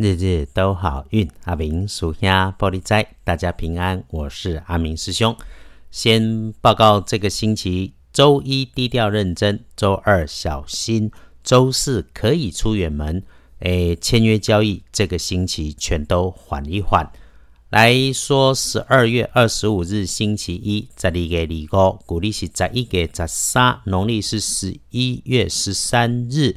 日日都好运。阿明属下玻璃斋，大家平安。我是阿明师兄。先报告这个星期，周一低调认真，周二小心，周四可以出远门。诶，签约交易这个星期全都缓一缓。来说十二月二十五日星期一，十二月二哥，古历是十一月十三，农历是十一月十三日。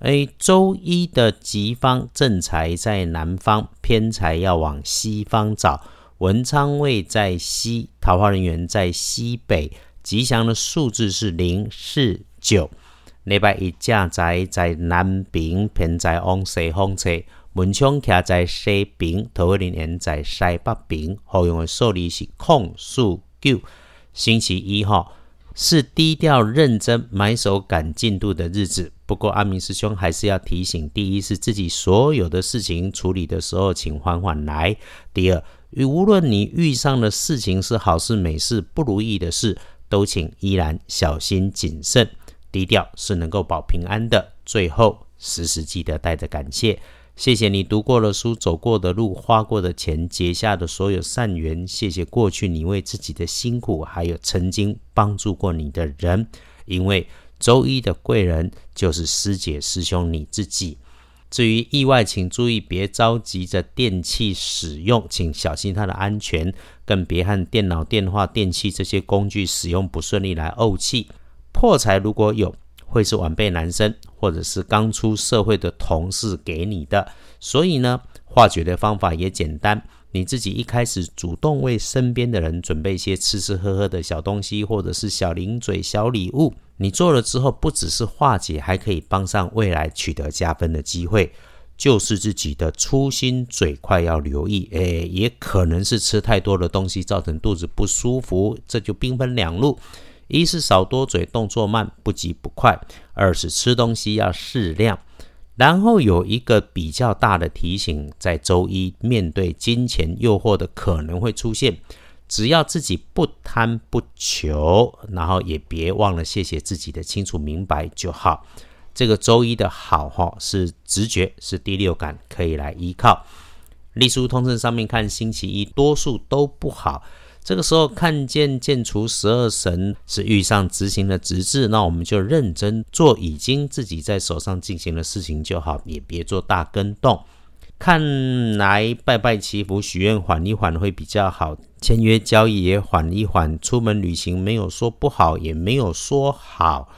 诶，周一的吉方正财在南方，偏财要往西方找。文昌位在西，桃花人员在西北。吉祥的数字是零、四、九。礼拜一正财在南边，偏财往西方车。文昌徛在西边，桃花人员在西北边。好用的数字是空、数、九。星期一号。是低调认真买手赶进度的日子。不过阿明师兄还是要提醒：第一是自己所有的事情处理的时候，请缓缓来；第二，无论你遇上的事情是好事、美事、不如意的事，都请依然小心谨慎。低调是能够保平安的。最后，时时记得带着感谢。谢谢你读过的书、走过的路、花过的钱、结下的所有善缘。谢谢过去你为自己的辛苦，还有曾经帮助过你的人。因为周一的贵人就是师姐师兄你自己。至于意外，请注意别着急着电器使用，请小心它的安全，更别和电脑、电话、电器这些工具使用不顺利来怄气。破财如果有。会是晚辈男生，或者是刚出社会的同事给你的，所以呢，化解的方法也简单，你自己一开始主动为身边的人准备一些吃吃喝喝的小东西，或者是小零嘴、小礼物。你做了之后，不只是化解，还可以帮上未来取得加分的机会。就是自己的粗心嘴快要留意，诶，也可能是吃太多的东西造成肚子不舒服，这就兵分两路。一是少多嘴，动作慢，不急不快；二是吃东西要适量。然后有一个比较大的提醒，在周一面对金钱诱惑的可能会出现，只要自己不贪不求，然后也别忘了谢谢自己的清楚明白就好。这个周一的好哈是直觉，是第六感，可以来依靠。隶书通证上面看，星期一多数都不好。这个时候看见剑除十二神是遇上执行的直至，那我们就认真做已经自己在手上进行的事情就好，也别做大跟动。看来拜拜祈福许愿缓一缓会比较好，签约交易也缓一缓，出门旅行没有说不好，也没有说好。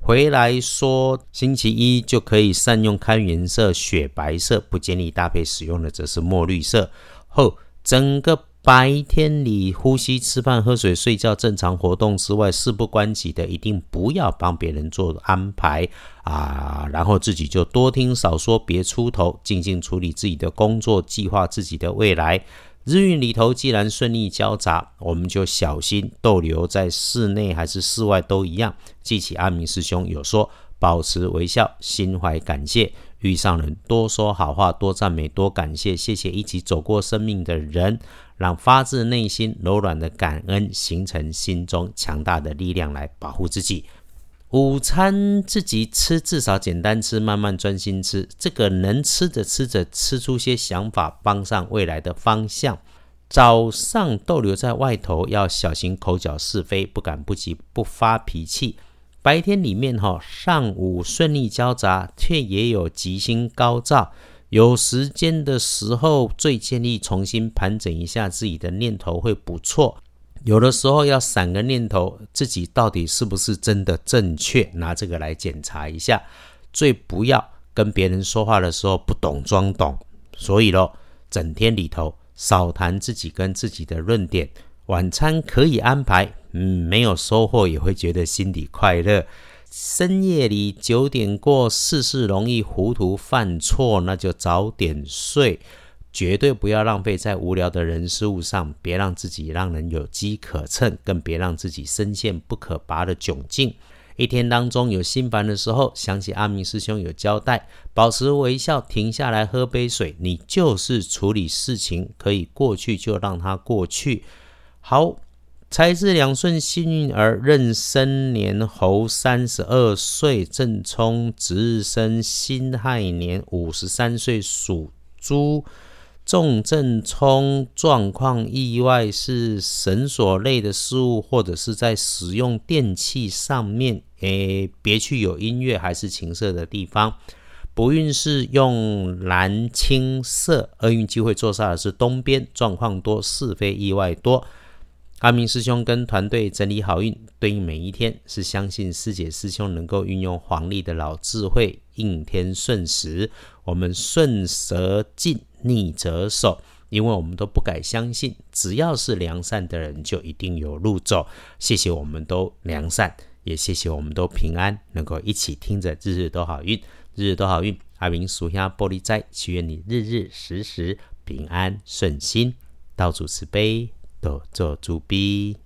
回来说星期一就可以善用看颜色，雪白色不建议搭配使用的则是墨绿色。后整个。白天里呼吸、吃饭、喝水、睡觉正常活动之外，事不关己的一定不要帮别人做安排啊！然后自己就多听少说，别出头，静静处理自己的工作，计划自己的未来。日运里头既然顺利交杂，我们就小心逗留在室内还是室外都一样。记起阿明师兄有说，保持微笑，心怀感谢，遇上人多说好话，多赞美，多感谢，谢谢一起走过生命的人。让发自内心柔软的感恩形成心中强大的力量来保护自己。午餐自己吃，至少简单吃，慢慢专心吃。这个能吃着吃着吃出些想法，帮上未来的方向。早上逗留在外头，要小心口角是非，不敢不急，不发脾气。白天里面哈，上午顺利交杂，却也有吉星高照。有时间的时候，最建议重新盘整一下自己的念头会不错。有的时候要闪个念头，自己到底是不是真的正确？拿这个来检查一下。最不要跟别人说话的时候不懂装懂。所以咯，整天里头少谈自己跟自己的论点。晚餐可以安排，嗯，没有收获也会觉得心里快乐。深夜里九点过，事事容易糊涂犯错，那就早点睡，绝对不要浪费在无聊的人事物上，别让自己让人有机可乘，更别让自己深陷不可拔的窘境。一天当中有心烦的时候，想起阿明师兄有交代，保持微笑，停下来喝杯水，你就是处理事情可以过去就让它过去。好。财是两顺幸运儿，壬申年猴三十二岁，正冲值日生辛亥年五十三岁属猪。重正冲状况意外是绳索类的事物，或者是在使用电器上面，诶，别去有音乐还是情色的地方。不运是用蓝青色，厄运机会坐煞的是东边，状况多，是非意外多。阿明师兄跟团队整理好运，对应每一天，是相信师姐师兄能够运用黄历的老智慧，应天顺时，我们顺则进。逆则守，因为我们都不敢相信，只要是良善的人，就一定有路走。谢谢，我们都良善，也谢谢我们都平安，能够一起听着日日都好运，日日都好运。阿明属下玻璃斋，祈愿你日日时时平安顺心，道主慈悲，多做主笔。